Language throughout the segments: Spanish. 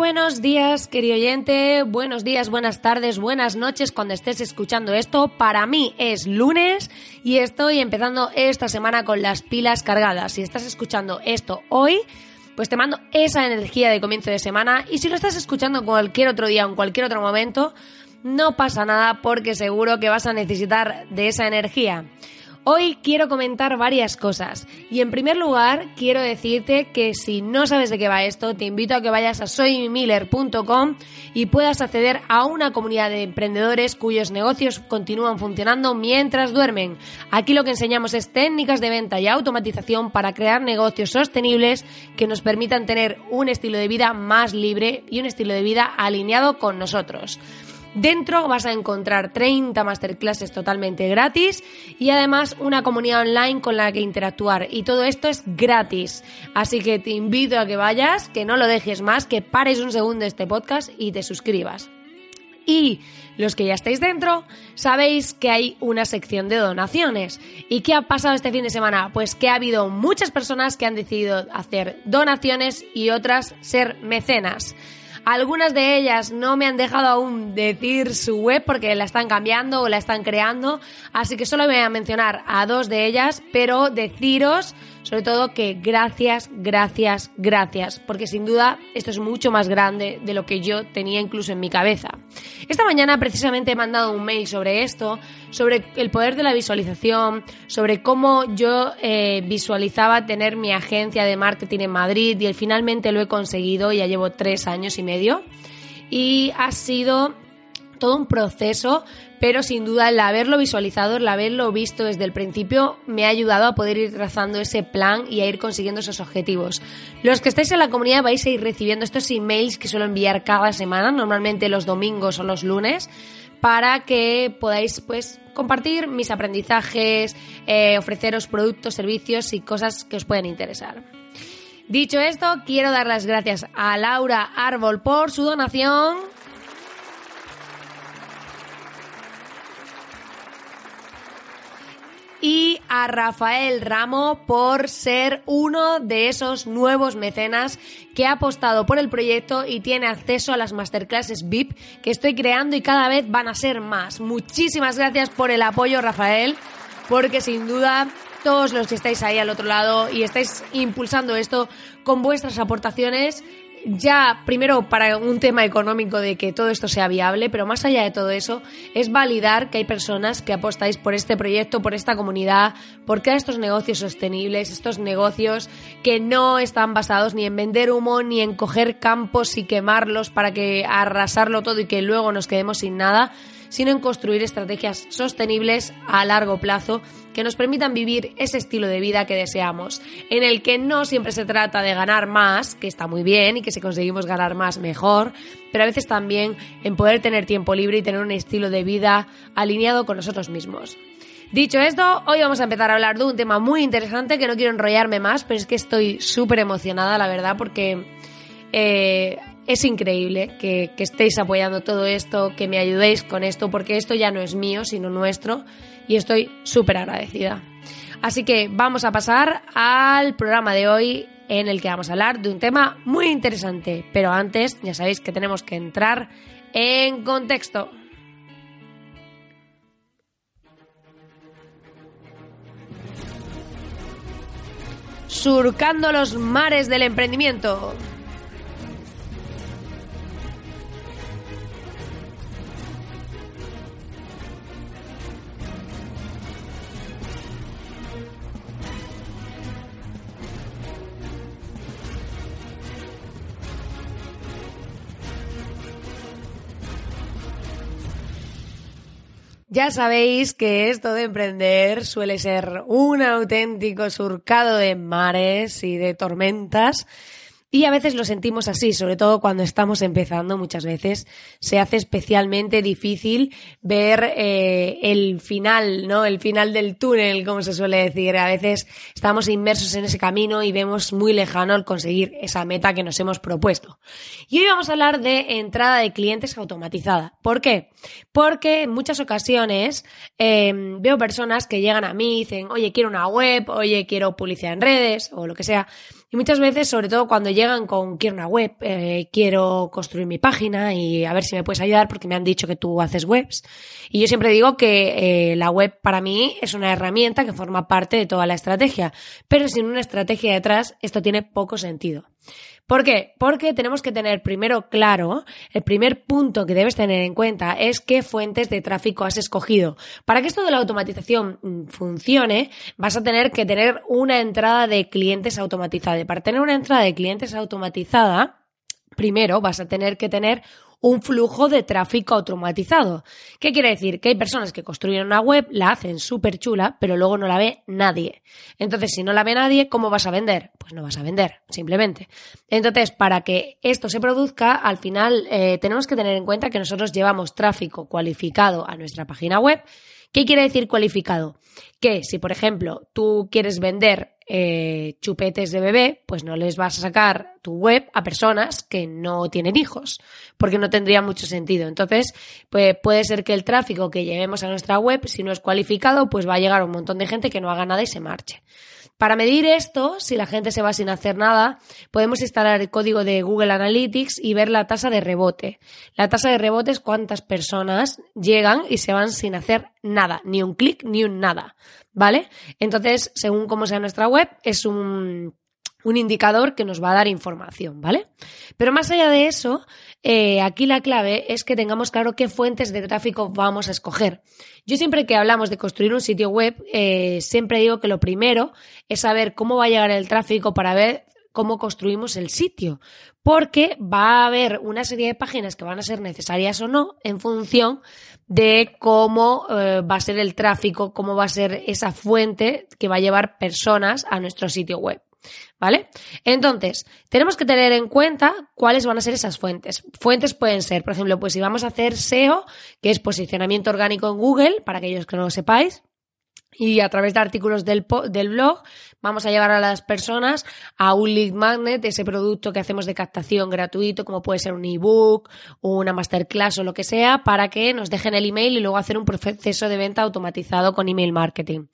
Buenos días, querido oyente. Buenos días, buenas tardes, buenas noches cuando estés escuchando esto. Para mí es lunes y estoy empezando esta semana con las pilas cargadas. Si estás escuchando esto hoy, pues te mando esa energía de comienzo de semana. Y si lo estás escuchando cualquier otro día o en cualquier otro momento, no pasa nada porque seguro que vas a necesitar de esa energía. Hoy quiero comentar varias cosas y en primer lugar quiero decirte que si no sabes de qué va esto, te invito a que vayas a soymiller.com y puedas acceder a una comunidad de emprendedores cuyos negocios continúan funcionando mientras duermen. Aquí lo que enseñamos es técnicas de venta y automatización para crear negocios sostenibles que nos permitan tener un estilo de vida más libre y un estilo de vida alineado con nosotros. Dentro vas a encontrar 30 masterclasses totalmente gratis y además una comunidad online con la que interactuar. Y todo esto es gratis. Así que te invito a que vayas, que no lo dejes más, que pares un segundo este podcast y te suscribas. Y los que ya estáis dentro, sabéis que hay una sección de donaciones. ¿Y qué ha pasado este fin de semana? Pues que ha habido muchas personas que han decidido hacer donaciones y otras ser mecenas. Algunas de ellas no me han dejado aún decir su web porque la están cambiando o la están creando, así que solo voy a mencionar a dos de ellas, pero deciros sobre todo que gracias, gracias, gracias, porque sin duda esto es mucho más grande de lo que yo tenía incluso en mi cabeza. Esta mañana precisamente he mandado un mail sobre esto, sobre el poder de la visualización, sobre cómo yo eh, visualizaba tener mi agencia de marketing en Madrid y finalmente lo he conseguido, ya llevo tres años y medio. Y ha sido todo un proceso, pero sin duda el haberlo visualizado, el haberlo visto desde el principio, me ha ayudado a poder ir trazando ese plan y a ir consiguiendo esos objetivos. Los que estáis en la comunidad vais a ir recibiendo estos emails que suelo enviar cada semana, normalmente los domingos o los lunes, para que podáis pues compartir mis aprendizajes, eh, ofreceros productos, servicios y cosas que os puedan interesar. Dicho esto, quiero dar las gracias a Laura Árbol por su donación. Y a Rafael Ramo por ser uno de esos nuevos mecenas que ha apostado por el proyecto y tiene acceso a las masterclasses VIP que estoy creando y cada vez van a ser más. Muchísimas gracias por el apoyo, Rafael, porque sin duda todos los que estáis ahí al otro lado y estáis impulsando esto con vuestras aportaciones ya primero para un tema económico de que todo esto sea viable, pero más allá de todo eso, es validar que hay personas que apostáis por este proyecto, por esta comunidad, por crear estos negocios sostenibles, estos negocios que no están basados ni en vender humo, ni en coger campos y quemarlos para que arrasarlo todo y que luego nos quedemos sin nada, sino en construir estrategias sostenibles a largo plazo que nos permitan vivir ese estilo de vida que deseamos, en el que no siempre se trata de ganar más, que está muy bien y que si conseguimos ganar más mejor, pero a veces también en poder tener tiempo libre y tener un estilo de vida alineado con nosotros mismos. Dicho esto, hoy vamos a empezar a hablar de un tema muy interesante que no quiero enrollarme más, pero es que estoy súper emocionada, la verdad, porque eh, es increíble que, estéis apoyando todo esto, que me ayudéis con esto, porque esto ya no es mío, sino nuestro, y estoy súper agradecida. Así que vamos a pasar al programa de hoy en el que vamos a hablar de un tema muy interesante, pero antes ya sabéis que tenemos que entrar en contexto. Surcando los mares del emprendimiento. Ya sabéis que esto de emprender suele ser un auténtico surcado de mares y de tormentas y a veces lo sentimos así, sobre todo cuando estamos empezando, muchas veces se hace especialmente difícil ver eh, el final, ¿no? El final del túnel, como se suele decir. A veces estamos inmersos en ese camino y vemos muy lejano el conseguir esa meta que nos hemos propuesto. Y hoy vamos a hablar de entrada de clientes automatizada. ¿Por qué? Porque en muchas ocasiones em, veo personas que llegan a mí y dicen, oye, quiero una web, oye, quiero publicidad en redes o lo que sea. Y muchas veces, sobre todo cuando llegan con quiero una web, eh, quiero construir mi página y a ver si me puedes ayudar porque me han dicho que tú haces webs. Y yo siempre digo que eh, la web para mí es una herramienta que forma parte de toda la estrategia, pero sin una estrategia detrás esto tiene poco sentido. ¿Por qué? Porque tenemos que tener primero claro, el primer punto que debes tener en cuenta es qué fuentes de tráfico has escogido. Para que esto de la automatización mm, funcione, vas a tener que tener una entrada de clientes automatizada. Y para tener una entrada de clientes automatizada, primero vas a tener que tener un flujo de tráfico automatizado. ¿Qué quiere decir? Que hay personas que construyen una web, la hacen súper chula, pero luego no la ve nadie. Entonces, si no la ve nadie, ¿cómo vas a vender? Pues no vas a vender, simplemente. Entonces, para que esto se produzca, al final eh, tenemos que tener en cuenta que nosotros llevamos tráfico cualificado a nuestra página web. ¿Qué quiere decir cualificado? Que si, por ejemplo, tú quieres vender eh, chupetes de bebé, pues no les vas a sacar tu web a personas que no tienen hijos, porque no tendría mucho sentido. Entonces, pues puede ser que el tráfico que llevemos a nuestra web, si no es cualificado, pues va a llegar un montón de gente que no haga nada y se marche. Para medir esto, si la gente se va sin hacer nada, podemos instalar el código de Google Analytics y ver la tasa de rebote. La tasa de rebote es cuántas personas llegan y se van sin hacer nada, ni un clic ni un nada, ¿vale? Entonces, según cómo sea nuestra web, es un un indicador que nos va a dar información, ¿vale? Pero más allá de eso, eh, aquí la clave es que tengamos claro qué fuentes de tráfico vamos a escoger. Yo siempre que hablamos de construir un sitio web, eh, siempre digo que lo primero es saber cómo va a llegar el tráfico para ver cómo construimos el sitio, porque va a haber una serie de páginas que van a ser necesarias o no en función de cómo eh, va a ser el tráfico, cómo va a ser esa fuente que va a llevar personas a nuestro sitio web. ¿Vale? Entonces, tenemos que tener en cuenta cuáles van a ser esas fuentes. Fuentes pueden ser, por ejemplo, pues si vamos a hacer SEO, que es posicionamiento orgánico en Google, para aquellos que no lo sepáis, y a través de artículos del, del, blog vamos a llevar a las personas a un lead magnet, ese producto que hacemos de captación gratuito, como puede ser un ebook, una masterclass o lo que sea, para que nos dejen el email y luego hacer un proceso de venta automatizado con email marketing.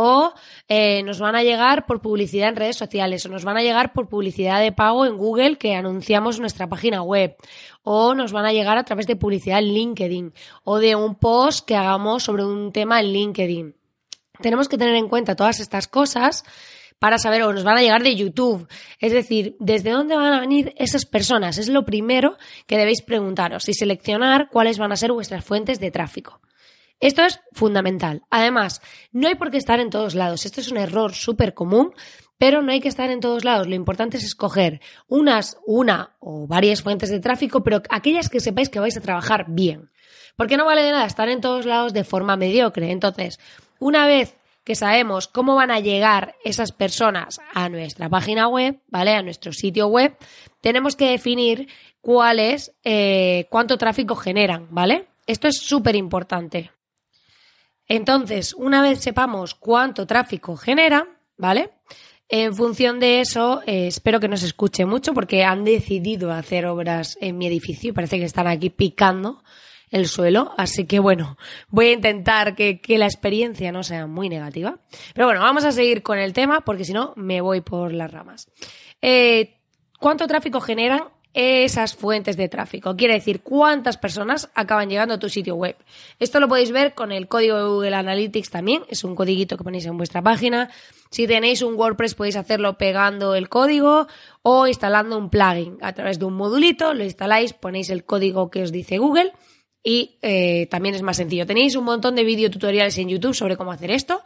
O eh, nos van a llegar por publicidad en redes sociales, o nos van a llegar por publicidad de pago en Google que anunciamos nuestra página web, o nos van a llegar a través de publicidad en LinkedIn, o de un post que hagamos sobre un tema en LinkedIn. Tenemos que tener en cuenta todas estas cosas para saber o nos van a llegar de YouTube. Es decir, ¿desde dónde van a venir esas personas? Es lo primero que debéis preguntaros y seleccionar cuáles van a ser vuestras fuentes de tráfico. Esto es fundamental. Además, no hay por qué estar en todos lados. Esto es un error súper común, pero no hay que estar en todos lados. Lo importante es escoger unas, una o varias fuentes de tráfico, pero aquellas que sepáis que vais a trabajar bien. Porque no vale de nada estar en todos lados de forma mediocre. Entonces, una vez que sabemos cómo van a llegar esas personas a nuestra página web, ¿vale? A nuestro sitio web, tenemos que definir cuál es, eh, cuánto tráfico generan, ¿vale? Esto es súper importante. Entonces, una vez sepamos cuánto tráfico genera, ¿vale? En función de eso, eh, espero que nos escuche mucho porque han decidido hacer obras en mi edificio parece que están aquí picando el suelo. Así que bueno, voy a intentar que, la experiencia no sea muy negativa. Pero bueno, vamos a seguir con el tema porque si no me voy por las ramas. Eh, ¿Cuánto tráfico generan esas fuentes de tráfico. Quiere decir cuántas personas acaban llegando a tu sitio web. Esto lo podéis ver con el código de Google Analytics también. Es un codiguito que ponéis en vuestra página. Si tenéis un WordPress podéis hacerlo pegando el código o instalando un plugin. A través de un modulito lo instaláis, ponéis el código que os dice Google y eh, también es más sencillo. Tenéis un montón de videotutoriales en YouTube sobre cómo hacer esto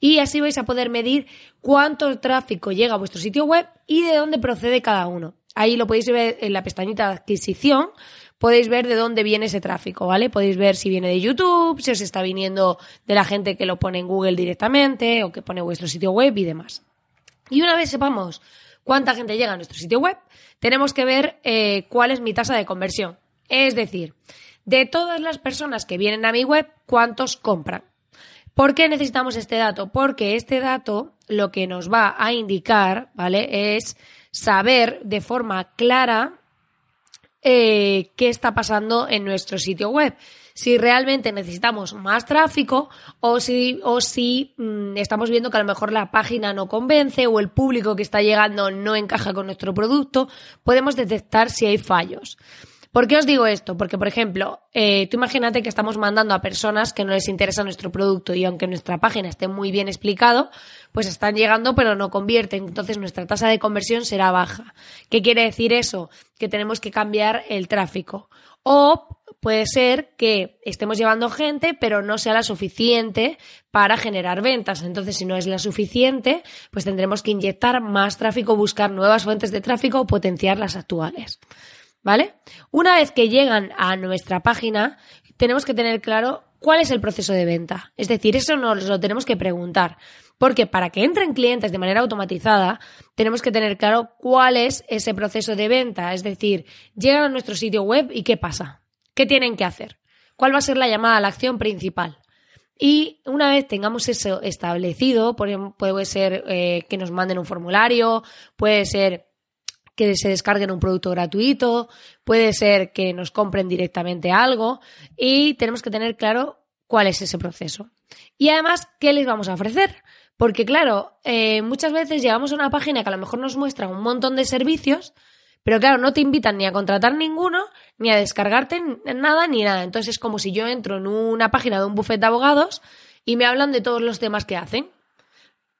y así vais a poder medir cuánto tráfico llega a vuestro sitio web y de dónde procede cada uno. Ahí lo podéis ver en la pestañita de adquisición, podéis ver de dónde viene ese tráfico, ¿vale? Podéis ver si viene de YouTube, si os está viniendo de la gente que lo pone en Google directamente o que pone vuestro sitio web y demás. Y una vez sepamos cuánta gente llega a nuestro sitio web, tenemos que ver eh, cuál es mi tasa de conversión. Es decir, de todas las personas que vienen a mi web, ¿cuántos compran? ¿Por qué necesitamos este dato? Porque este dato lo que nos va a indicar, ¿vale? Es saber de forma clara eh, qué está pasando en nuestro sitio web. Si realmente necesitamos más tráfico o si, o si mm, estamos viendo que a lo mejor la página no convence o el público que está llegando no encaja con nuestro producto, podemos detectar si hay fallos. ¿Por qué os digo esto? Porque, por ejemplo, eh, tú imagínate que estamos mandando a personas que no les interesa nuestro producto y aunque nuestra página esté muy bien explicado, pues están llegando pero no convierten. Entonces nuestra tasa de conversión será baja. ¿Qué quiere decir eso? Que tenemos que cambiar el tráfico. O puede ser que estemos llevando gente, pero no sea la suficiente para generar ventas. Entonces, si no es la suficiente, pues tendremos que inyectar más tráfico, buscar nuevas fuentes de tráfico o potenciar las actuales. ¿Vale? Una vez que llegan a nuestra página, tenemos que tener claro cuál es el proceso de venta. Es decir, eso nos lo tenemos que preguntar. Porque para que entren clientes de manera automatizada, tenemos que tener claro cuál es ese proceso de venta. Es decir, llegan a nuestro sitio web y qué pasa. ¿Qué tienen que hacer? ¿Cuál va a ser la llamada a la acción principal? Y una vez tengamos eso establecido, puede ser eh, que nos manden un formulario, puede ser que se descarguen un producto gratuito, puede ser que nos compren directamente algo y tenemos que tener claro cuál es ese proceso. Y además, ¿qué les vamos a ofrecer? Porque claro, eh, muchas veces llegamos a una página que a lo mejor nos muestra un montón de servicios, pero claro, no te invitan ni a contratar ninguno, ni a descargarte nada, ni nada. Entonces es como si yo entro en una página de un buffet de abogados y me hablan de todos los temas que hacen.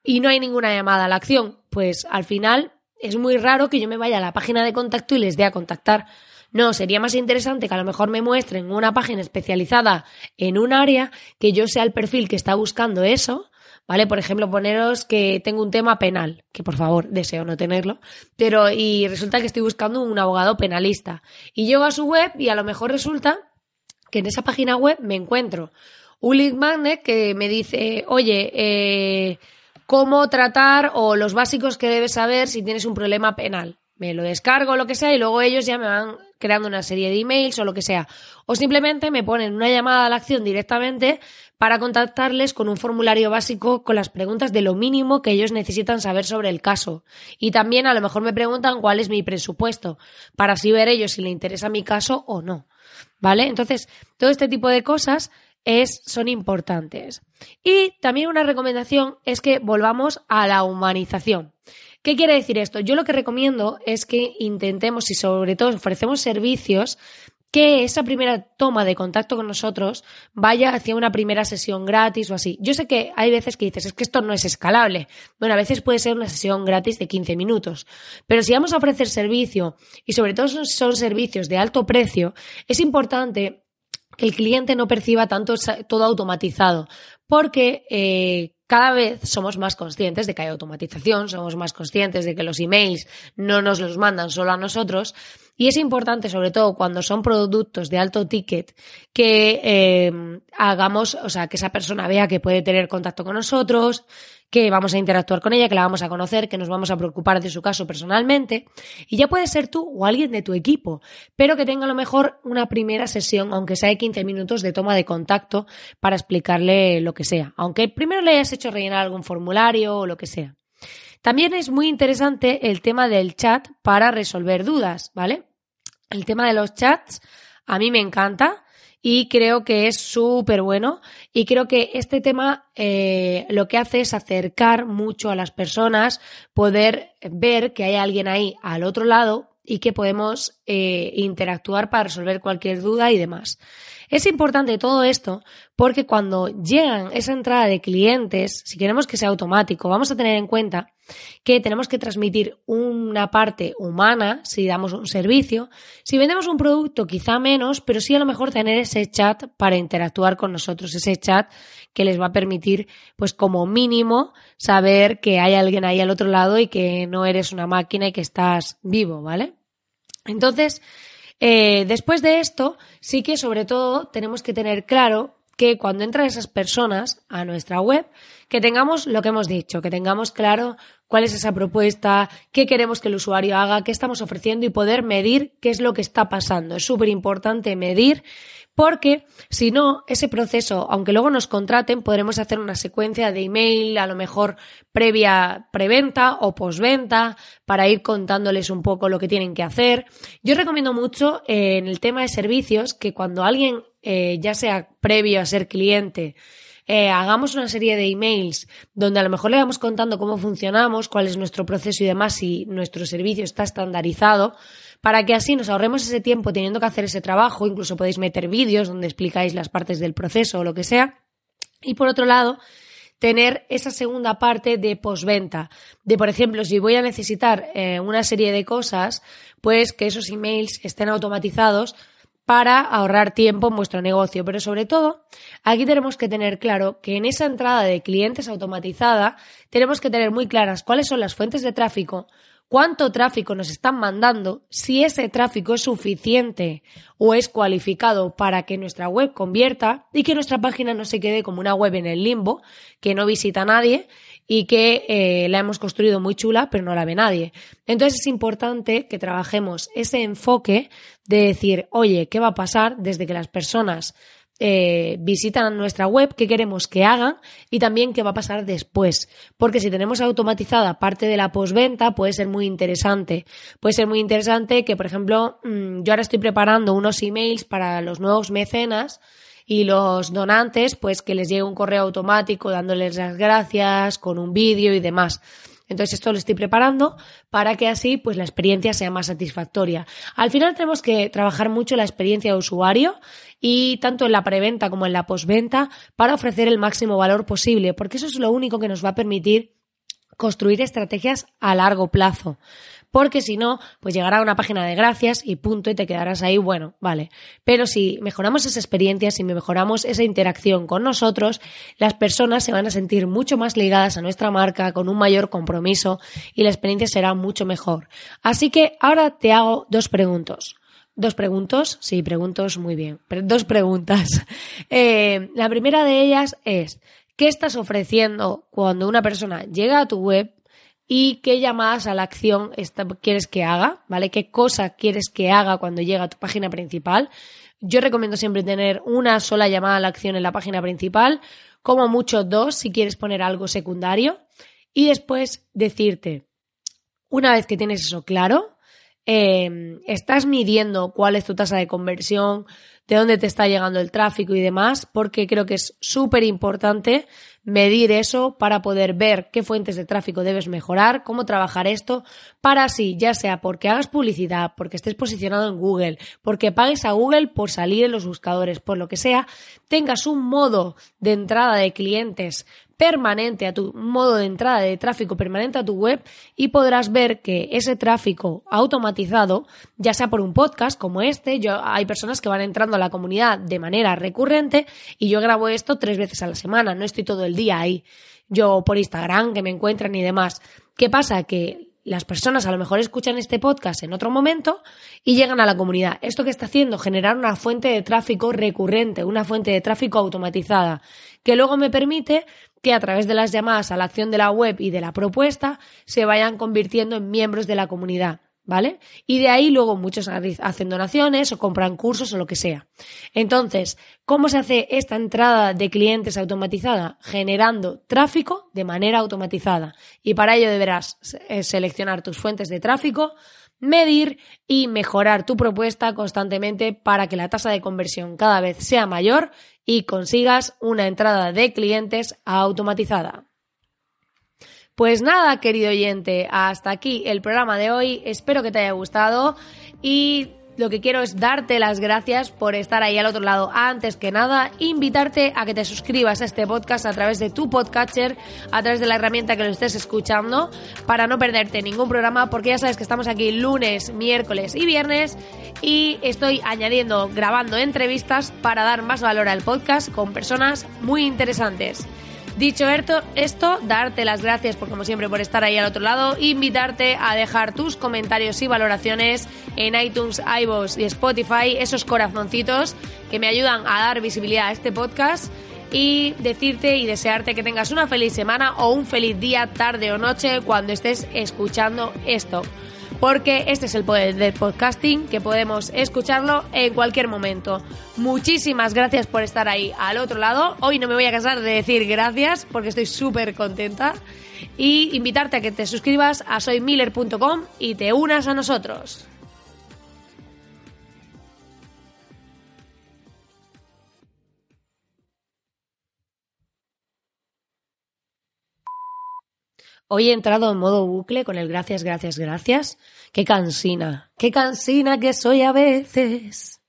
Y no hay ninguna llamada a la acción. Pues al final es muy raro que yo me vaya a la página de contacto y les dé a contactar. No, sería más interesante que a lo mejor me muestren una página especializada en un área, que yo sea el perfil que está buscando eso, ¿vale? Por ejemplo, poneros que tengo un tema penal, que por favor deseo no tenerlo, pero y resulta que estoy buscando un abogado penalista. Y llego a su web y a lo mejor resulta que en esa página web me encuentro un lead magnet que me dice, oye, eh, cómo tratar o los básicos que debes saber si tienes un problema penal. Me lo descargo lo que sea y luego ellos ya me van creando una serie de emails o lo que sea. O simplemente me ponen una llamada a la acción directamente para contactarles con un formulario básico con las preguntas de lo mínimo que ellos necesitan saber sobre el caso. Y también a lo mejor me preguntan cuál es mi presupuesto, para así ver ellos si le interesa mi caso o no. ¿Vale? Entonces, todo este tipo de cosas es, son importantes. Y también una recomendación es que volvamos a la humanización. ¿Qué quiere decir esto? Yo lo que recomiendo es que intentemos y sobre todo ofrecemos servicios que esa primera toma de contacto con nosotros vaya hacia una primera sesión gratis o así. Yo sé que hay veces que dices, es que esto no es escalable. Bueno, a veces puede ser una sesión gratis de 15 minutos. Pero si vamos a ofrecer servicio y sobre todo son servicios de alto precio, es importante que el cliente no perciba tanto todo automatizado, porque eh, cada vez somos más conscientes de que hay automatización, somos más conscientes de que los emails no nos los mandan solo a nosotros y es importante, sobre todo cuando son productos de alto ticket, que eh, hagamos, o sea, que esa persona vea que puede tener contacto con nosotros, que vamos a interactuar con ella, que la vamos a conocer, que nos vamos a preocupar de su caso personalmente. Y ya puede ser tú o alguien de tu equipo, pero que tenga a lo mejor una primera sesión, aunque sea de 15 minutos de toma de contacto para explicarle lo que sea. Aunque primero le hayas hecho rellenar algún formulario o lo que sea. También es muy interesante el tema del chat para resolver dudas, ¿vale? El tema de los chats a mí me encanta y creo que es súper bueno y creo que este tema eh, lo que hace es acercar mucho a las personas, poder ver que hay alguien ahí al otro lado y que podemos eh, interactuar para resolver cualquier duda y demás. Es importante todo esto porque cuando llegan esa entrada de clientes, si queremos que sea automático, vamos a tener en cuenta que tenemos que transmitir una parte humana si damos un servicio. Si vendemos un producto, quizá menos, pero sí a lo mejor tener ese chat para interactuar con nosotros, ese chat que les va a permitir, pues como mínimo, saber que hay alguien ahí al otro lado y que no eres una máquina y que estás vivo, ¿vale? Entonces, eh, después de esto, sí que sobre todo tenemos que tener claro que cuando entran esas personas a nuestra web, que tengamos lo que hemos dicho, que tengamos claro cuál es esa propuesta, qué queremos que el usuario haga, qué estamos ofreciendo y poder medir qué es lo que está pasando. Es súper importante medir porque si no, ese proceso, aunque luego nos contraten, podremos hacer una secuencia de email, a lo mejor previa preventa o postventa, para ir contándoles un poco lo que tienen que hacer. Yo recomiendo mucho eh, en el tema de servicios que cuando alguien, eh, ya sea previo a ser cliente, eh, hagamos una serie de emails donde a lo mejor le vamos contando cómo funcionamos, cuál es nuestro proceso y demás, si nuestro servicio está estandarizado, para que así nos ahorremos ese tiempo teniendo que hacer ese trabajo, incluso podéis meter vídeos donde explicáis las partes del proceso o lo que sea. Y por otro lado, tener esa segunda parte de postventa. De, por ejemplo, si voy a necesitar eh, una serie de cosas, pues que esos emails estén automatizados para ahorrar tiempo en vuestro negocio. Pero sobre todo, aquí tenemos que tener claro que en esa entrada de clientes automatizada tenemos que tener muy claras cuáles son las fuentes de tráfico, cuánto tráfico nos están mandando, si ese tráfico es suficiente o es cualificado para que nuestra web convierta y que nuestra página no se quede como una web en el limbo, que no visita nadie y que eh, la hemos construido muy chula pero no la ve nadie. Entonces es importante que trabajemos ese enfoque de decir, oye, ¿qué va a pasar desde que las personas eh, visitan nuestra web, qué queremos que hagan y también qué va a pasar después. Porque si tenemos automatizada parte de la postventa, puede ser muy interesante. Puede ser muy interesante que, por ejemplo, mm, yo ahora estoy preparando unos emails para los nuevos mecenas y los donantes, pues que les llegue un correo automático dándoles las gracias con un vídeo y demás. Entonces esto lo estoy preparando para que así pues la experiencia sea más satisfactoria. Al final tenemos que trabajar mucho la experiencia de usuario y tanto en la preventa como en la postventa para ofrecer el máximo valor posible, porque eso es lo único que nos va a permitir construir estrategias a largo plazo porque si no, pues llegará a una página de gracias y punto y te quedarás ahí, bueno, vale. Pero si mejoramos esa experiencia, si mejoramos esa interacción con nosotros, las personas se van a sentir mucho más ligadas a nuestra marca, con un mayor compromiso y la experiencia será mucho mejor. Así que ahora te hago dos preguntas. Dos preguntas, sí, preguntos muy bien. dos preguntas. Eh, la primera de ellas es, ¿qué estás ofreciendo cuando una persona llega a tu web y qué llamadas a la acción quieres que haga, ¿vale? ¿Qué cosa quieres que haga cuando llega a tu página principal? Yo recomiendo siempre tener una sola llamada a la acción en la página principal, como mucho dos si quieres poner algo secundario, y después decirte, una vez que tienes eso claro, eh, estás midiendo cuál es tu tasa de conversión, de dónde te está llegando el tráfico y demás, porque creo que es súper importante medir eso para poder ver qué fuentes de tráfico debes mejorar, cómo trabajar esto, para así, ya sea porque hagas publicidad, porque estés posicionado en Google, porque pagues a Google por salir en los buscadores, por lo que sea, tengas un modo de entrada de clientes permanente a tu modo de entrada de tráfico permanente a tu web y podrás ver que ese tráfico automatizado, ya sea por un podcast como este, yo hay personas que van entrando a la comunidad de manera recurrente y yo grabo esto tres veces a la semana, no estoy todo el día ahí. Yo por Instagram que me encuentran y demás. ¿Qué pasa? Que las personas a lo mejor escuchan este podcast en otro momento y llegan a la comunidad. ¿Esto que está haciendo? Generar una fuente de tráfico recurrente, una fuente de tráfico automatizada, que luego me permite que a través de las llamadas a la acción de la web y de la propuesta se vayan convirtiendo en miembros de la comunidad. ¿Vale? Y de ahí luego muchos hacen donaciones o compran cursos o lo que sea. Entonces, ¿cómo se hace esta entrada de clientes automatizada? Generando tráfico de manera automatizada. Y para ello deberás eh, seleccionar tus fuentes de tráfico, medir y mejorar tu propuesta constantemente para que la tasa de conversión cada vez sea mayor y consigas una entrada de clientes automatizada. Pues nada, querido oyente, hasta aquí el programa de hoy. Espero que te haya gustado y lo que quiero es darte las gracias por estar ahí al otro lado. Antes que nada, invitarte a que te suscribas a este podcast a través de tu podcatcher, a través de la herramienta que lo estés escuchando, para no perderte ningún programa, porque ya sabes que estamos aquí lunes, miércoles y viernes y estoy añadiendo, grabando entrevistas para dar más valor al podcast con personas muy interesantes. Dicho esto, darte las gracias por como siempre por estar ahí al otro lado, invitarte a dejar tus comentarios y valoraciones en iTunes, iVoox y Spotify, esos corazoncitos que me ayudan a dar visibilidad a este podcast y decirte y desearte que tengas una feliz semana o un feliz día, tarde o noche cuando estés escuchando esto. Porque este es el poder del podcasting, que podemos escucharlo en cualquier momento. Muchísimas gracias por estar ahí al otro lado. Hoy no me voy a cansar de decir gracias porque estoy súper contenta. Y invitarte a que te suscribas a soymiller.com y te unas a nosotros. Hoy he entrado en modo bucle con el gracias, gracias, gracias. Qué cansina, qué cansina que soy a veces.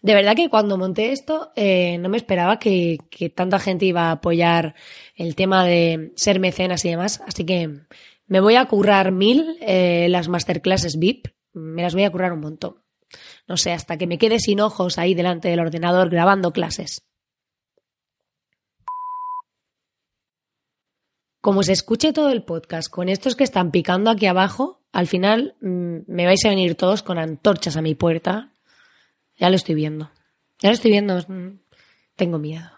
De verdad que cuando monté esto eh, no me esperaba que, tanta gente iba a apoyar el tema de ser mecenas y demás, así que me voy a currar mil eh, las masterclasses VIP, me las voy a currar un montón. No sé, hasta que me quede sin ojos ahí delante del ordenador grabando clases. Como se escuche todo el podcast con estos que están picando aquí abajo, al final mm, me vais a venir todos con antorchas a mi puerta. Ya lo estoy viendo. Ya lo estoy viendo. Mm, tengo miedo.